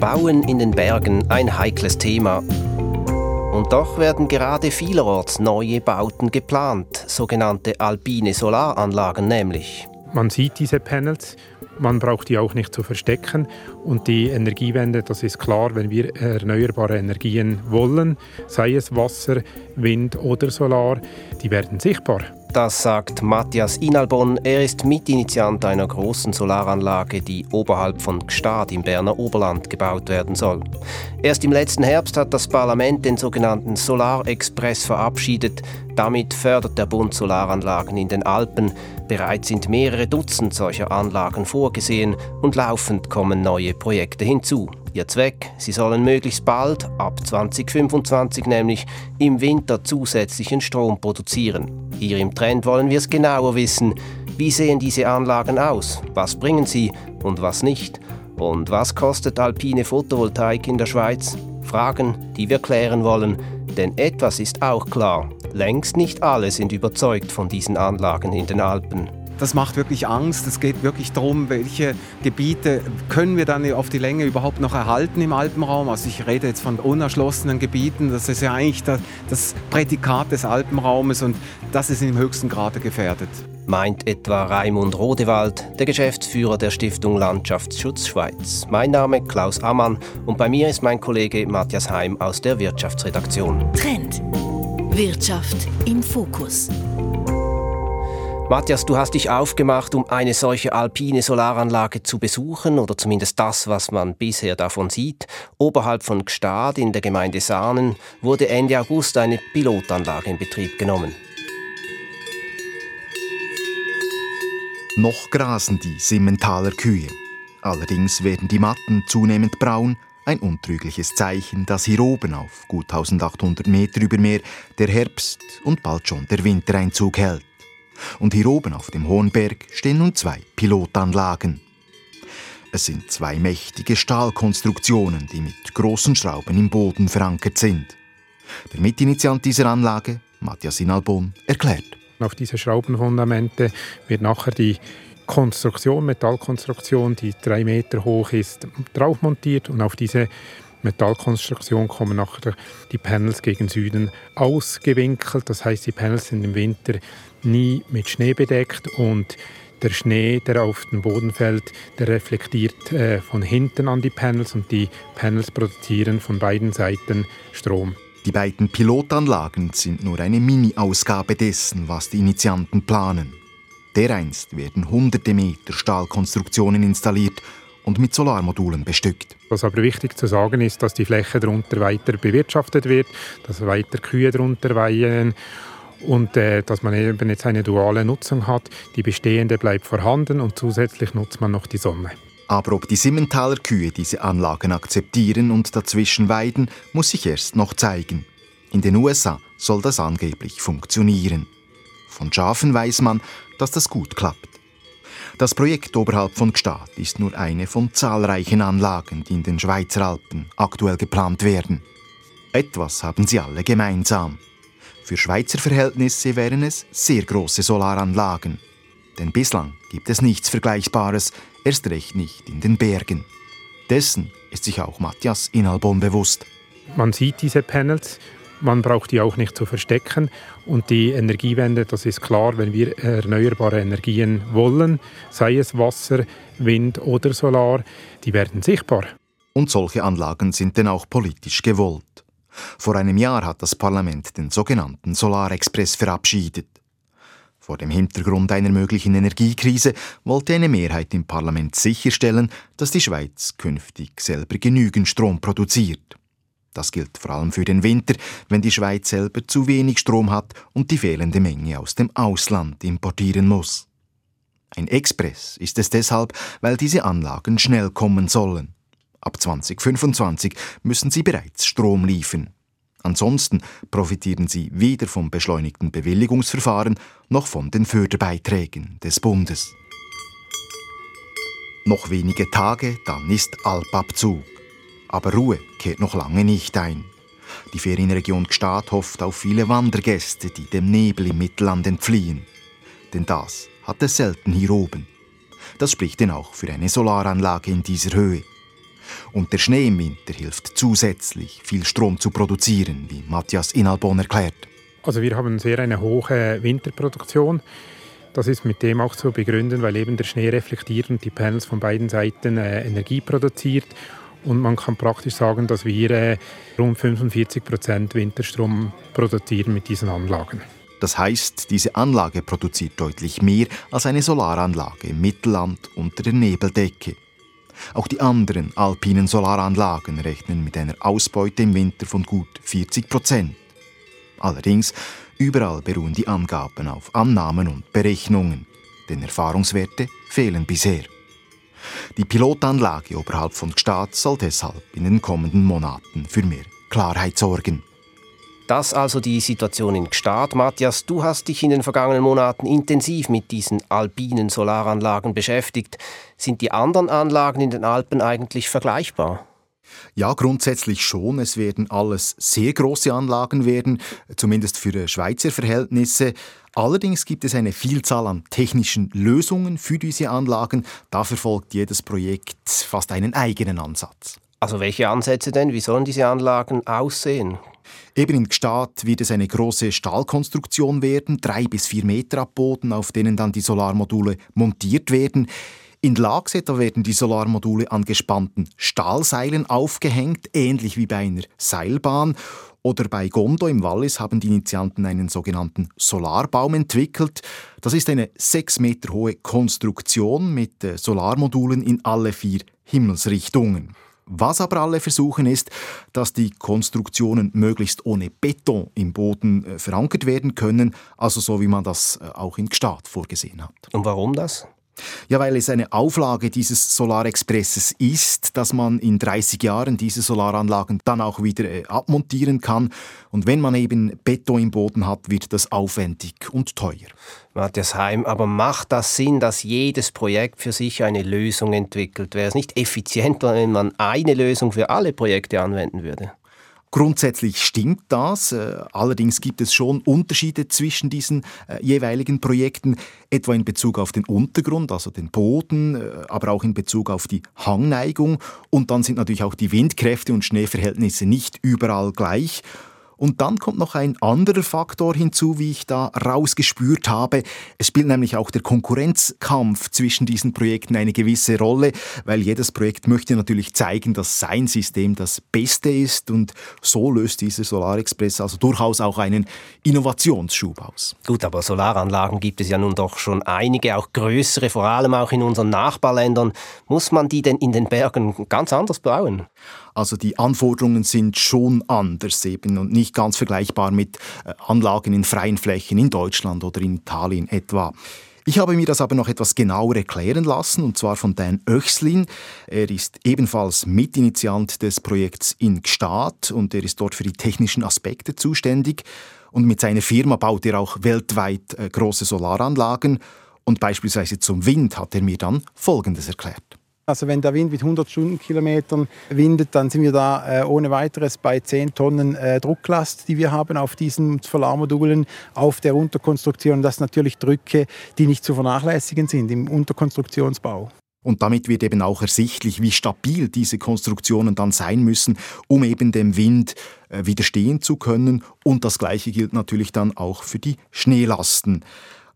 Bauen in den Bergen ein heikles Thema. Und doch werden gerade vielerorts neue Bauten geplant, sogenannte alpine Solaranlagen nämlich. Man sieht diese Panels, man braucht die auch nicht zu verstecken. Und die Energiewende, das ist klar, wenn wir erneuerbare Energien wollen, sei es Wasser, Wind oder Solar, die werden sichtbar. Das sagt Matthias Inalbon. Er ist Mitinitiant einer großen Solaranlage, die oberhalb von Gstaad im Berner Oberland gebaut werden soll. Erst im letzten Herbst hat das Parlament den sogenannten Solarexpress verabschiedet. Damit fördert der Bund Solaranlagen in den Alpen. Bereits sind mehrere Dutzend solcher Anlagen vorgesehen und laufend kommen neue Projekte hinzu. Ihr Zweck, sie sollen möglichst bald, ab 2025 nämlich, im Winter zusätzlichen Strom produzieren. Hier im Trend wollen wir es genauer wissen. Wie sehen diese Anlagen aus? Was bringen sie und was nicht? Und was kostet alpine Photovoltaik in der Schweiz? Fragen, die wir klären wollen. Denn etwas ist auch klar. Längst nicht alle sind überzeugt von diesen Anlagen in den Alpen. Das macht wirklich Angst. Es geht wirklich darum, welche Gebiete können wir dann auf die Länge überhaupt noch erhalten im Alpenraum. Also ich rede jetzt von unerschlossenen Gebieten. Das ist ja eigentlich das, das Prädikat des Alpenraumes und das ist im höchsten Grade gefährdet. Meint etwa Raimund Rodewald, der Geschäftsführer der Stiftung Landschaftsschutz Schweiz. Mein Name Klaus Ammann und bei mir ist mein Kollege Matthias Heim aus der Wirtschaftsredaktion. Trend. Wirtschaft im Fokus. Matthias, du hast dich aufgemacht, um eine solche alpine Solaranlage zu besuchen oder zumindest das, was man bisher davon sieht. Oberhalb von Gstaad in der Gemeinde Sahnen wurde Ende August eine Pilotanlage in Betrieb genommen. Noch grasen die Simmentaler Kühe. Allerdings werden die Matten zunehmend braun, ein untrügliches Zeichen, dass hier oben auf gut 1800 Meter über Meer der Herbst und bald schon der Wintereinzug hält. Und hier oben auf dem hohen Berg stehen nun zwei Pilotanlagen. Es sind zwei mächtige Stahlkonstruktionen, die mit großen Schrauben im Boden verankert sind. Der Mitinitiant dieser Anlage, Matthias Inalbon, erklärt. Auf diese Schraubenfundamente wird nachher die Konstruktion, Metallkonstruktion, die drei Meter hoch ist, drauf montiert und auf diese Metallkonstruktion kommen nachher die Panels gegen Süden ausgewinkelt. Das heißt, die Panels sind im Winter nie mit Schnee bedeckt und der Schnee, der auf den Boden fällt, der reflektiert äh, von hinten an die Panels und die Panels produzieren von beiden Seiten Strom. Die beiden Pilotanlagen sind nur eine Mini-Ausgabe dessen, was die Initianten planen. Dereinst werden hunderte Meter Stahlkonstruktionen installiert und mit Solarmodulen bestückt. Was aber wichtig zu sagen ist, dass die Fläche darunter weiter bewirtschaftet wird, dass weiter Kühe darunter weihen und äh, dass man eben jetzt eine duale Nutzung hat. Die bestehende bleibt vorhanden und zusätzlich nutzt man noch die Sonne. Aber ob die Simmentaler Kühe diese Anlagen akzeptieren und dazwischen weiden, muss sich erst noch zeigen. In den USA soll das angeblich funktionieren. Von Schafen weiß man, dass das gut klappt. Das Projekt oberhalb von Gstaad ist nur eine von zahlreichen Anlagen, die in den Schweizer Alpen aktuell geplant werden. Etwas haben sie alle gemeinsam. Für Schweizer Verhältnisse wären es sehr große Solaranlagen. Denn bislang gibt es nichts Vergleichbares, erst recht nicht in den Bergen. Dessen ist sich auch Matthias Inalbon bewusst. Man sieht diese Panels, man braucht die auch nicht zu verstecken. Und die Energiewende, das ist klar, wenn wir erneuerbare Energien wollen, sei es Wasser, Wind oder Solar, die werden sichtbar. Und solche Anlagen sind denn auch politisch gewollt. Vor einem Jahr hat das Parlament den sogenannten Solarexpress verabschiedet. Vor dem Hintergrund einer möglichen Energiekrise wollte eine Mehrheit im Parlament sicherstellen, dass die Schweiz künftig selber genügend Strom produziert. Das gilt vor allem für den Winter, wenn die Schweiz selber zu wenig Strom hat und die fehlende Menge aus dem Ausland importieren muss. Ein Express ist es deshalb, weil diese Anlagen schnell kommen sollen. Ab 2025 müssen sie bereits Strom liefern. Ansonsten profitieren sie weder vom beschleunigten Bewilligungsverfahren noch von den Förderbeiträgen des Bundes. Noch wenige Tage, dann ist Alpabzug. Aber Ruhe kehrt noch lange nicht ein. Die Ferienregion Gstaad hofft auf viele Wandergäste, die dem Nebel im Mittelland entfliehen. Denn das hat es selten hier oben. Das spricht denn auch für eine Solaranlage in dieser Höhe. Und der Schnee im Winter hilft zusätzlich, viel Strom zu produzieren, wie Matthias Inalbon erklärt. Also wir haben sehr eine hohe Winterproduktion. Das ist mit dem auch zu begründen, weil eben der Schnee reflektiert und die Panels von beiden Seiten äh, Energie produziert. Und man kann praktisch sagen, dass wir äh, rund 45 Prozent Winterstrom produzieren mit diesen Anlagen. Das heißt, diese Anlage produziert deutlich mehr als eine Solaranlage im Mittelland unter der Nebeldecke. Auch die anderen alpinen Solaranlagen rechnen mit einer Ausbeute im Winter von gut 40 Prozent. Allerdings, überall beruhen die Angaben auf Annahmen und Berechnungen, denn Erfahrungswerte fehlen bisher. Die Pilotanlage oberhalb von Gstaad soll deshalb in den kommenden Monaten für mehr Klarheit sorgen. Das also die Situation in Gstaad. Matthias, du hast dich in den vergangenen Monaten intensiv mit diesen alpinen Solaranlagen beschäftigt. Sind die anderen Anlagen in den Alpen eigentlich vergleichbar? Ja, grundsätzlich schon. Es werden alles sehr große Anlagen werden, zumindest für Schweizer Verhältnisse. Allerdings gibt es eine Vielzahl an technischen Lösungen für diese Anlagen. Da verfolgt jedes Projekt fast einen eigenen Ansatz. Also welche Ansätze denn? Wie sollen diese Anlagen aussehen? Eben in Gstaad wird es eine große Stahlkonstruktion werden, drei bis vier Meter ab Boden, auf denen dann die Solarmodule montiert werden. In Lagsetzer werden die Solarmodule an gespannten Stahlseilen aufgehängt, ähnlich wie bei einer Seilbahn. Oder bei Gondo im Wallis haben die Initianten einen sogenannten Solarbaum entwickelt. Das ist eine sechs Meter hohe Konstruktion mit äh, Solarmodulen in alle vier Himmelsrichtungen. Was aber alle versuchen ist, dass die Konstruktionen möglichst ohne Beton im Boden äh, verankert werden können, also so wie man das äh, auch in Gstaad vorgesehen hat. Und warum das? Ja, weil es eine Auflage dieses Solarexpresses ist, dass man in 30 Jahren diese Solaranlagen dann auch wieder äh, abmontieren kann. Und wenn man eben Beton im Boden hat, wird das aufwendig und teuer. Matthias Heim, aber macht das Sinn, dass jedes Projekt für sich eine Lösung entwickelt? Wäre es nicht effizienter, wenn man eine Lösung für alle Projekte anwenden würde? Grundsätzlich stimmt das. Äh, allerdings gibt es schon Unterschiede zwischen diesen äh, jeweiligen Projekten, etwa in Bezug auf den Untergrund, also den Boden, äh, aber auch in Bezug auf die Hangneigung. Und dann sind natürlich auch die Windkräfte und Schneeverhältnisse nicht überall gleich. Und dann kommt noch ein anderer Faktor hinzu, wie ich da rausgespürt habe. Es spielt nämlich auch der Konkurrenzkampf zwischen diesen Projekten eine gewisse Rolle, weil jedes Projekt möchte natürlich zeigen, dass sein System das Beste ist und so löst dieser Solar Express also durchaus auch einen Innovationsschub aus. Gut, aber Solaranlagen gibt es ja nun doch schon einige, auch größere, vor allem auch in unseren Nachbarländern. Muss man die denn in den Bergen ganz anders bauen? Also die Anforderungen sind schon anders eben und nicht ganz vergleichbar mit äh, Anlagen in freien Flächen in Deutschland oder in Italien etwa. Ich habe mir das aber noch etwas genauer erklären lassen, und zwar von Dan Oechslin. Er ist ebenfalls Mitinitiant des Projekts in Gstaad und er ist dort für die technischen Aspekte zuständig. Und mit seiner Firma baut er auch weltweit äh, große Solaranlagen. Und beispielsweise zum Wind hat er mir dann Folgendes erklärt. Also wenn der Wind mit 100 Stundenkilometern windet, dann sind wir da äh, ohne weiteres bei 10 Tonnen äh, Drucklast, die wir haben auf diesen Solarmodulen auf der Unterkonstruktion. Das sind natürlich Drücke, die nicht zu vernachlässigen sind im Unterkonstruktionsbau. Und damit wird eben auch ersichtlich, wie stabil diese Konstruktionen dann sein müssen, um eben dem Wind äh, widerstehen zu können. Und das Gleiche gilt natürlich dann auch für die Schneelasten.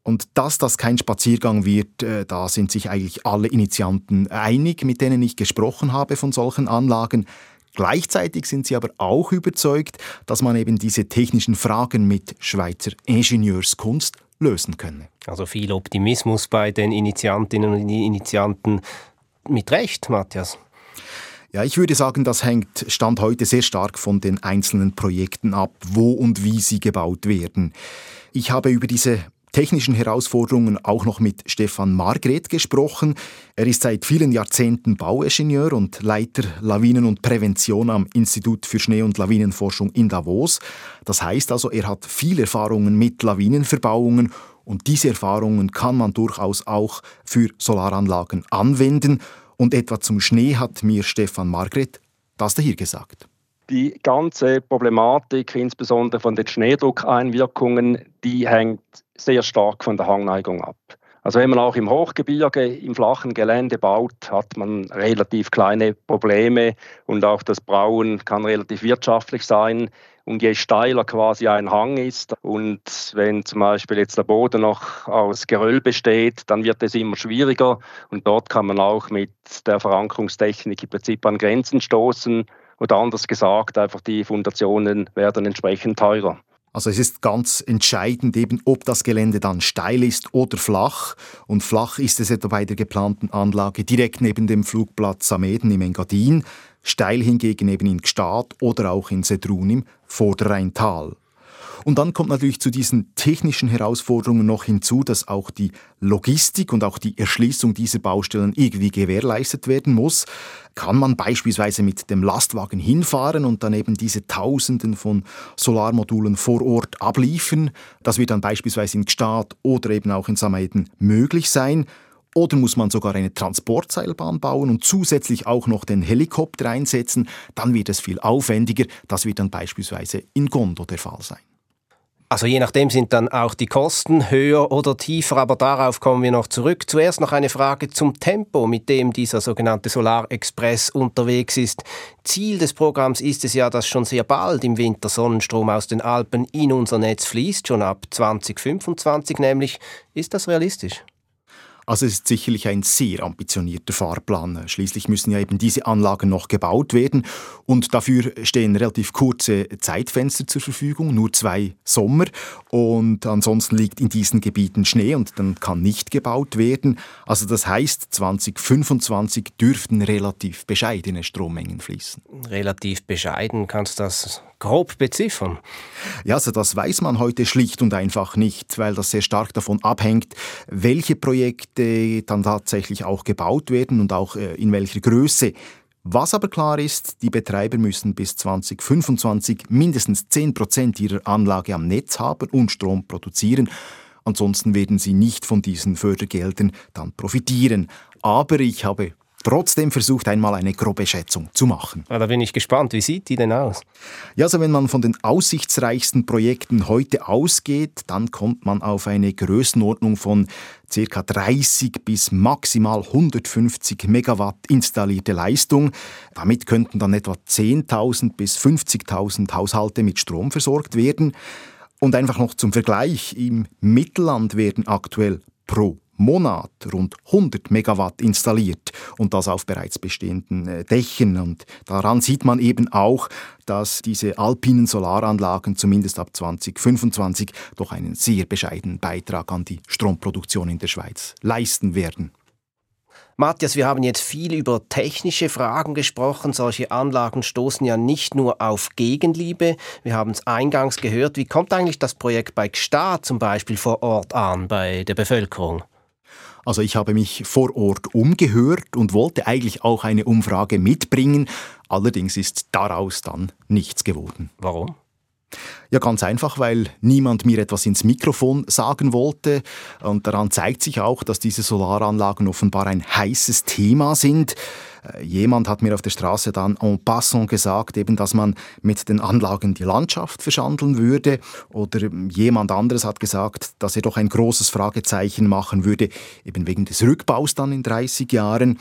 Und dass das kein Spaziergang wird, äh, da sind sich eigentlich alle Initianten einig, mit denen ich gesprochen habe von solchen Anlagen. Gleichzeitig sind sie aber auch überzeugt, dass man eben diese technischen Fragen mit Schweizer Ingenieurskunst lösen könne. Also viel Optimismus bei den Initiantinnen und Initianten. Mit Recht, Matthias. Ja, ich würde sagen, das hängt Stand heute sehr stark von den einzelnen Projekten ab, wo und wie sie gebaut werden. Ich habe über diese technischen Herausforderungen auch noch mit Stefan Margret gesprochen. Er ist seit vielen Jahrzehnten Bauingenieur und Leiter Lawinen- und Prävention am Institut für Schnee- und Lawinenforschung in Davos. Das heißt also, er hat viel Erfahrungen mit Lawinenverbauungen und diese Erfahrungen kann man durchaus auch für Solaranlagen anwenden. Und etwa zum Schnee hat mir Stefan Margret das hier gesagt. Die ganze Problematik, insbesondere von den Schneedruckeinwirkungen, die hängt sehr stark von der Hangneigung ab. Also wenn man auch im Hochgebirge, im flachen Gelände baut, hat man relativ kleine Probleme und auch das Brauen kann relativ wirtschaftlich sein. Und je steiler quasi ein Hang ist und wenn zum Beispiel jetzt der Boden noch aus Geröll besteht, dann wird es immer schwieriger und dort kann man auch mit der Verankerungstechnik im Prinzip an Grenzen stoßen oder anders gesagt, einfach die Fundationen werden entsprechend teurer. Also es ist ganz entscheidend eben, ob das Gelände dann steil ist oder flach. Und flach ist es etwa bei der geplanten Anlage direkt neben dem Flugplatz Sameden im Engadin, steil hingegen eben in Gstaad oder auch in Sedrun im Vorderrheintal. Und dann kommt natürlich zu diesen technischen Herausforderungen noch hinzu, dass auch die Logistik und auch die Erschließung dieser Baustellen irgendwie gewährleistet werden muss. Kann man beispielsweise mit dem Lastwagen hinfahren und dann eben diese Tausenden von Solarmodulen vor Ort abliefern? Das wird dann beispielsweise in Gstaad oder eben auch in Sameiden möglich sein. Oder muss man sogar eine Transportseilbahn bauen und zusätzlich auch noch den Helikopter einsetzen? Dann wird es viel aufwendiger. Das wird dann beispielsweise in Gondo der Fall sein. Also je nachdem sind dann auch die Kosten höher oder tiefer, aber darauf kommen wir noch zurück. Zuerst noch eine Frage zum Tempo, mit dem dieser sogenannte Solarexpress unterwegs ist. Ziel des Programms ist es ja, dass schon sehr bald im Winter Sonnenstrom aus den Alpen in unser Netz fließt, schon ab 2025 nämlich. Ist das realistisch? Also es ist sicherlich ein sehr ambitionierter Fahrplan. Schließlich müssen ja eben diese Anlagen noch gebaut werden und dafür stehen relativ kurze Zeitfenster zur Verfügung, nur zwei Sommer und ansonsten liegt in diesen Gebieten Schnee und dann kann nicht gebaut werden. Also das heißt, 2025 dürften relativ bescheidene Strommengen fließen. Relativ bescheiden, kannst du das grob beziffern? Ja, also das weiß man heute schlicht und einfach nicht, weil das sehr stark davon abhängt, welche Projekte dann tatsächlich auch gebaut werden und auch äh, in welcher Größe. Was aber klar ist, die Betreiber müssen bis 2025 mindestens 10 Prozent ihrer Anlage am Netz haben und Strom produzieren. Ansonsten werden sie nicht von diesen Fördergeldern dann profitieren. Aber ich habe trotzdem versucht, einmal eine grobe Schätzung zu machen. Ja, da bin ich gespannt. Wie sieht die denn aus? Ja, also wenn man von den aussichtsreichsten Projekten heute ausgeht, dann kommt man auf eine Größenordnung von ca. 30 bis maximal 150 Megawatt installierte Leistung. Damit könnten dann etwa 10.000 bis 50.000 Haushalte mit Strom versorgt werden. Und einfach noch zum Vergleich, im Mittelland werden aktuell pro Monat rund 100 Megawatt installiert und das auf bereits bestehenden äh, Dächern. Und daran sieht man eben auch, dass diese alpinen Solaranlagen zumindest ab 2025 doch einen sehr bescheidenen Beitrag an die Stromproduktion in der Schweiz leisten werden. Matthias, wir haben jetzt viel über technische Fragen gesprochen. Solche Anlagen stoßen ja nicht nur auf Gegenliebe. Wir haben es eingangs gehört. Wie kommt eigentlich das Projekt bei Gstaad zum Beispiel vor Ort an, bei der Bevölkerung? Also ich habe mich vor Ort umgehört und wollte eigentlich auch eine Umfrage mitbringen. Allerdings ist daraus dann nichts geworden. Warum? Ja, ganz einfach, weil niemand mir etwas ins Mikrofon sagen wollte. Und daran zeigt sich auch, dass diese Solaranlagen offenbar ein heißes Thema sind. Äh, jemand hat mir auf der Straße dann en passant gesagt, eben, dass man mit den Anlagen die Landschaft verschandeln würde. Oder jemand anderes hat gesagt, dass er doch ein großes Fragezeichen machen würde, eben wegen des Rückbaus dann in 30 Jahren.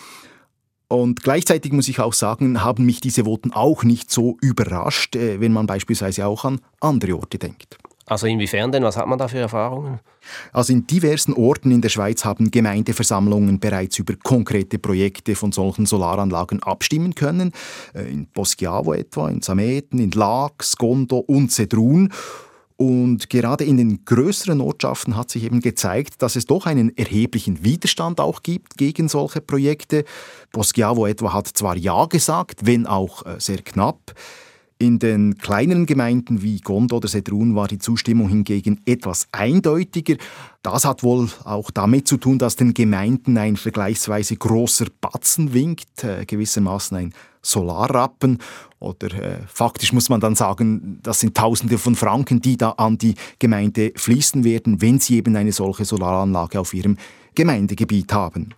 Und gleichzeitig muss ich auch sagen, haben mich diese Voten auch nicht so überrascht, äh, wenn man beispielsweise auch an andere Orte denkt. Also inwiefern denn? Was hat man da für Erfahrungen? Also in diversen Orten in der Schweiz haben Gemeindeversammlungen bereits über konkrete Projekte von solchen Solaranlagen abstimmen können. Äh, in Poschiavo etwa, in Sameten, in Lax, Gondo und Sedrun. Und gerade in den größeren Ortschaften hat sich eben gezeigt, dass es doch einen erheblichen Widerstand auch gibt gegen solche Projekte. Poschiavo etwa hat zwar Ja gesagt, wenn auch äh, sehr knapp. In den kleineren Gemeinden wie Gondo oder Sedrun war die Zustimmung hingegen etwas eindeutiger. Das hat wohl auch damit zu tun, dass den Gemeinden ein vergleichsweise großer Batzen winkt, äh, gewissermaßen ein Solarrappen. Oder äh, faktisch muss man dann sagen, das sind Tausende von Franken, die da an die Gemeinde fließen werden, wenn sie eben eine solche Solaranlage auf ihrem Gemeindegebiet haben.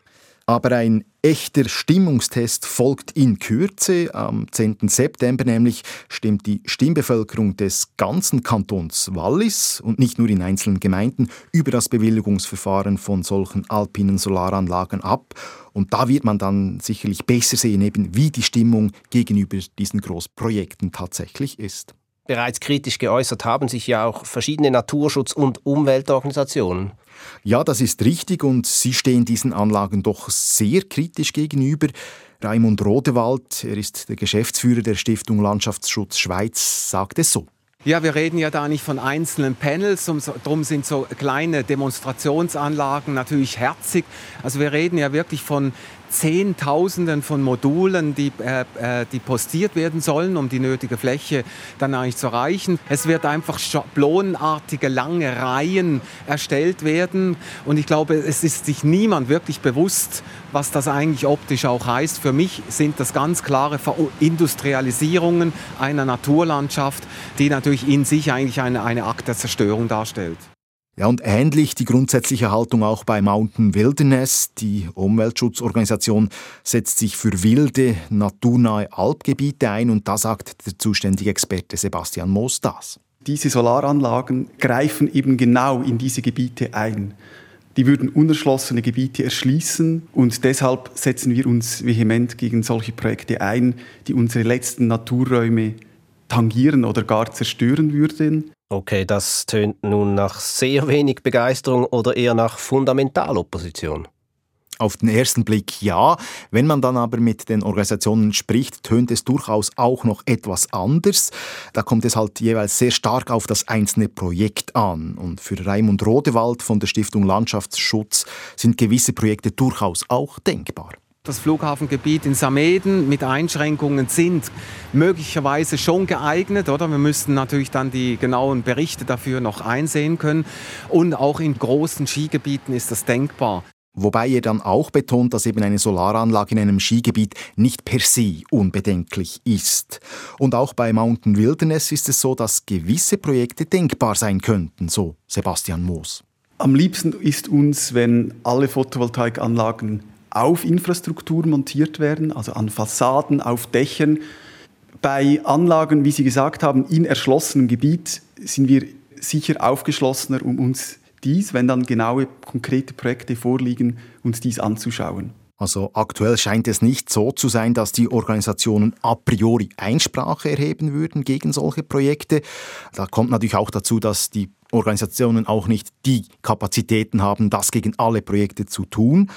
Aber ein echter Stimmungstest folgt in Kürze. Am 10. September nämlich stimmt die Stimmbevölkerung des ganzen Kantons Wallis und nicht nur in einzelnen Gemeinden über das Bewilligungsverfahren von solchen alpinen Solaranlagen ab. Und da wird man dann sicherlich besser sehen, eben wie die Stimmung gegenüber diesen Großprojekten tatsächlich ist. Bereits kritisch geäußert haben sich ja auch verschiedene Naturschutz- und Umweltorganisationen. Ja, das ist richtig und Sie stehen diesen Anlagen doch sehr kritisch gegenüber. Raimund Rodewald, er ist der Geschäftsführer der Stiftung Landschaftsschutz Schweiz, sagt es so. Ja, wir reden ja da nicht von einzelnen Panels, darum sind so kleine Demonstrationsanlagen natürlich herzig. Also wir reden ja wirklich von Zehntausenden von Modulen, die, äh, äh, die postiert werden sollen, um die nötige Fläche dann eigentlich zu erreichen. Es wird einfach schablonenartige lange Reihen erstellt werden und ich glaube, es ist sich niemand wirklich bewusst, was das eigentlich optisch auch heißt. Für mich sind das ganz klare Industrialisierungen einer Naturlandschaft, die natürlich in sich eigentlich eine, eine Akt der Zerstörung darstellt. Ja, und ähnlich die grundsätzliche Haltung auch bei Mountain Wilderness. Die Umweltschutzorganisation setzt sich für wilde, naturnahe Alpgebiete ein und da sagt der zuständige Experte Sebastian Moos das. Diese Solaranlagen greifen eben genau in diese Gebiete ein. Die würden unerschlossene Gebiete erschließen und deshalb setzen wir uns vehement gegen solche Projekte ein, die unsere letzten Naturräume tangieren oder gar zerstören würden. Okay, das tönt nun nach sehr wenig Begeisterung oder eher nach Fundamentalopposition. Auf den ersten Blick ja. Wenn man dann aber mit den Organisationen spricht, tönt es durchaus auch noch etwas anders. Da kommt es halt jeweils sehr stark auf das einzelne Projekt an. Und für Raimund Rodewald von der Stiftung Landschaftsschutz sind gewisse Projekte durchaus auch denkbar das Flughafengebiet in Sameden mit Einschränkungen sind möglicherweise schon geeignet, oder? Wir müssten natürlich dann die genauen Berichte dafür noch einsehen können. Und auch in großen Skigebieten ist das denkbar. Wobei er dann auch betont, dass eben eine Solaranlage in einem Skigebiet nicht per se unbedenklich ist. Und auch bei Mountain Wilderness ist es so, dass gewisse Projekte denkbar sein könnten, so Sebastian Moos. Am liebsten ist uns, wenn alle Photovoltaikanlagen auf Infrastruktur montiert werden, also an Fassaden, auf Dächern. Bei Anlagen, wie Sie gesagt haben, in erschlossenem Gebiet sind wir sicher aufgeschlossener, um uns dies, wenn dann genaue, konkrete Projekte vorliegen, uns dies anzuschauen. Also aktuell scheint es nicht so zu sein, dass die Organisationen a priori Einsprache erheben würden gegen solche Projekte. Da kommt natürlich auch dazu, dass die Organisationen auch nicht die Kapazitäten haben, das gegen alle Projekte zu tun.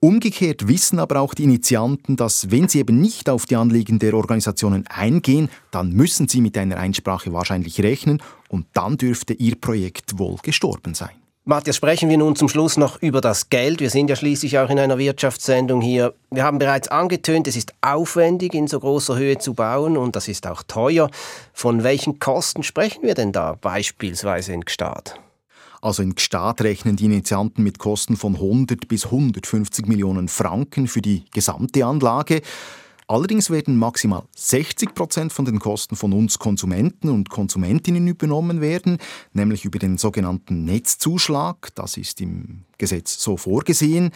Umgekehrt wissen aber auch die Initianten, dass wenn sie eben nicht auf die Anliegen der Organisationen eingehen, dann müssen sie mit einer Einsprache wahrscheinlich rechnen und dann dürfte ihr Projekt wohl gestorben sein. Matthias, sprechen wir nun zum Schluss noch über das Geld. Wir sind ja schließlich auch in einer Wirtschaftssendung hier. Wir haben bereits angetönt, es ist aufwendig, in so großer Höhe zu bauen und das ist auch teuer. Von welchen Kosten sprechen wir denn da beispielsweise in Gstaad? Also in Gstaad rechnen die Initianten mit Kosten von 100 bis 150 Millionen Franken für die gesamte Anlage. Allerdings werden maximal 60 Prozent von den Kosten von uns Konsumenten und Konsumentinnen übernommen werden, nämlich über den sogenannten Netzzuschlag. Das ist im Gesetz so vorgesehen.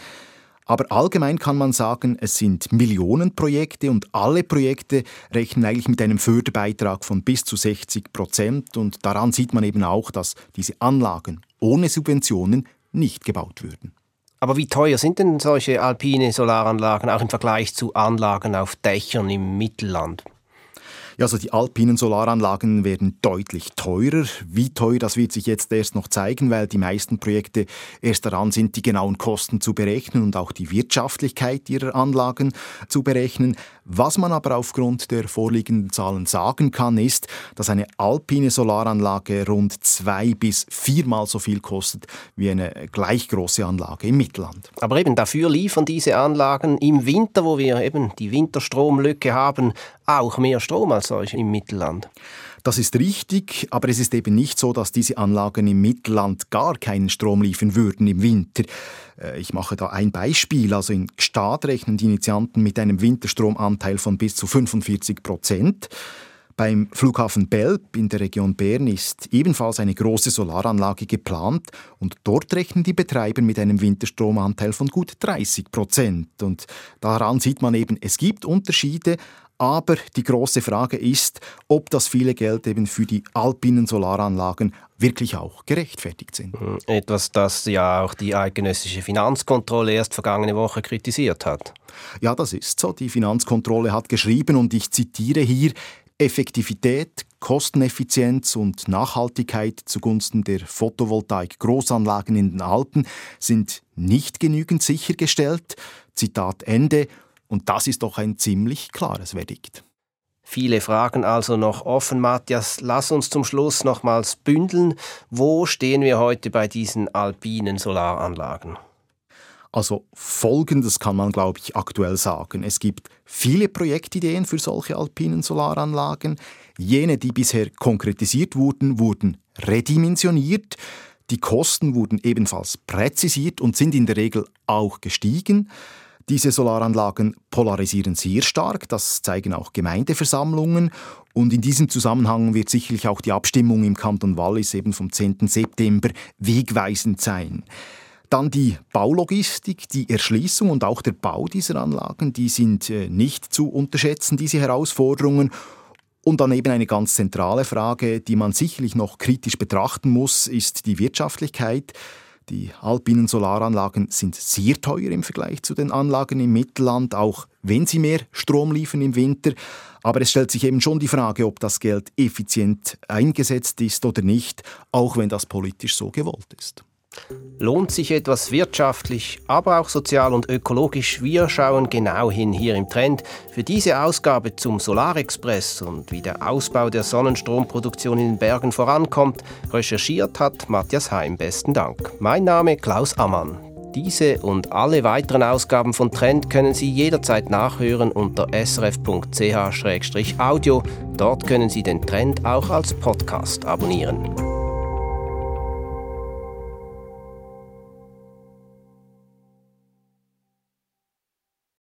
Aber allgemein kann man sagen, es sind Millionenprojekte und alle Projekte rechnen eigentlich mit einem Förderbeitrag von bis zu 60 Prozent. Und daran sieht man eben auch, dass diese Anlagen ohne Subventionen nicht gebaut würden. Aber wie teuer sind denn solche alpine Solaranlagen auch im Vergleich zu Anlagen auf Dächern im Mittelland? Ja, also die alpinen Solaranlagen werden deutlich teurer. Wie teuer, das wird sich jetzt erst noch zeigen, weil die meisten Projekte erst daran sind, die genauen Kosten zu berechnen und auch die Wirtschaftlichkeit ihrer Anlagen zu berechnen. Was man aber aufgrund der vorliegenden Zahlen sagen kann, ist, dass eine alpine Solaranlage rund zwei bis viermal so viel kostet wie eine gleich große Anlage im Mittelland. Aber eben dafür liefern diese Anlagen im Winter, wo wir eben die Winterstromlücke haben, auch mehr Strom als solche im Mittelland. Das ist richtig, aber es ist eben nicht so, dass diese Anlagen im Mittelland gar keinen Strom liefern würden im Winter. Äh, ich mache da ein Beispiel. Also in Gstaad rechnen die Initianten mit einem Winterstromanteil von bis zu 45 Prozent. Beim Flughafen Belp in der Region Bern ist ebenfalls eine große Solaranlage geplant und dort rechnen die Betreiber mit einem Winterstromanteil von gut 30 Prozent. Und daran sieht man eben, es gibt Unterschiede, aber die große Frage ist, ob das viele Geld eben für die alpinen Solaranlagen wirklich auch gerechtfertigt sind. Hm, etwas, das ja auch die eidgenössische Finanzkontrolle erst vergangene Woche kritisiert hat. Ja, das ist so. Die Finanzkontrolle hat geschrieben und ich zitiere hier, Effektivität, Kosteneffizienz und Nachhaltigkeit zugunsten der Photovoltaik-Großanlagen in den Alpen sind nicht genügend sichergestellt. Zitat Ende. Und das ist doch ein ziemlich klares Verdikt. Viele Fragen also noch offen, Matthias. Lass uns zum Schluss nochmals bündeln. Wo stehen wir heute bei diesen alpinen Solaranlagen? Also folgendes kann man, glaube ich, aktuell sagen. Es gibt viele Projektideen für solche alpinen Solaranlagen. Jene, die bisher konkretisiert wurden, wurden redimensioniert. Die Kosten wurden ebenfalls präzisiert und sind in der Regel auch gestiegen. Diese Solaranlagen polarisieren sehr stark, das zeigen auch Gemeindeversammlungen. Und in diesem Zusammenhang wird sicherlich auch die Abstimmung im Kanton Wallis eben vom 10. September wegweisend sein. Dann die Baulogistik, die Erschließung und auch der Bau dieser Anlagen, die sind äh, nicht zu unterschätzen, diese Herausforderungen. Und dann eben eine ganz zentrale Frage, die man sicherlich noch kritisch betrachten muss, ist die Wirtschaftlichkeit. Die alpinen Solaranlagen sind sehr teuer im Vergleich zu den Anlagen im Mittelland, auch wenn sie mehr Strom liefern im Winter. Aber es stellt sich eben schon die Frage, ob das Geld effizient eingesetzt ist oder nicht, auch wenn das politisch so gewollt ist. Lohnt sich etwas wirtschaftlich, aber auch sozial und ökologisch? Wir schauen genau hin hier im Trend. Für diese Ausgabe zum Solarexpress und wie der Ausbau der Sonnenstromproduktion in den Bergen vorankommt, recherchiert hat Matthias Heim. Besten Dank. Mein Name Klaus Ammann. Diese und alle weiteren Ausgaben von Trend können Sie jederzeit nachhören unter srf.ch-audio. Dort können Sie den Trend auch als Podcast abonnieren.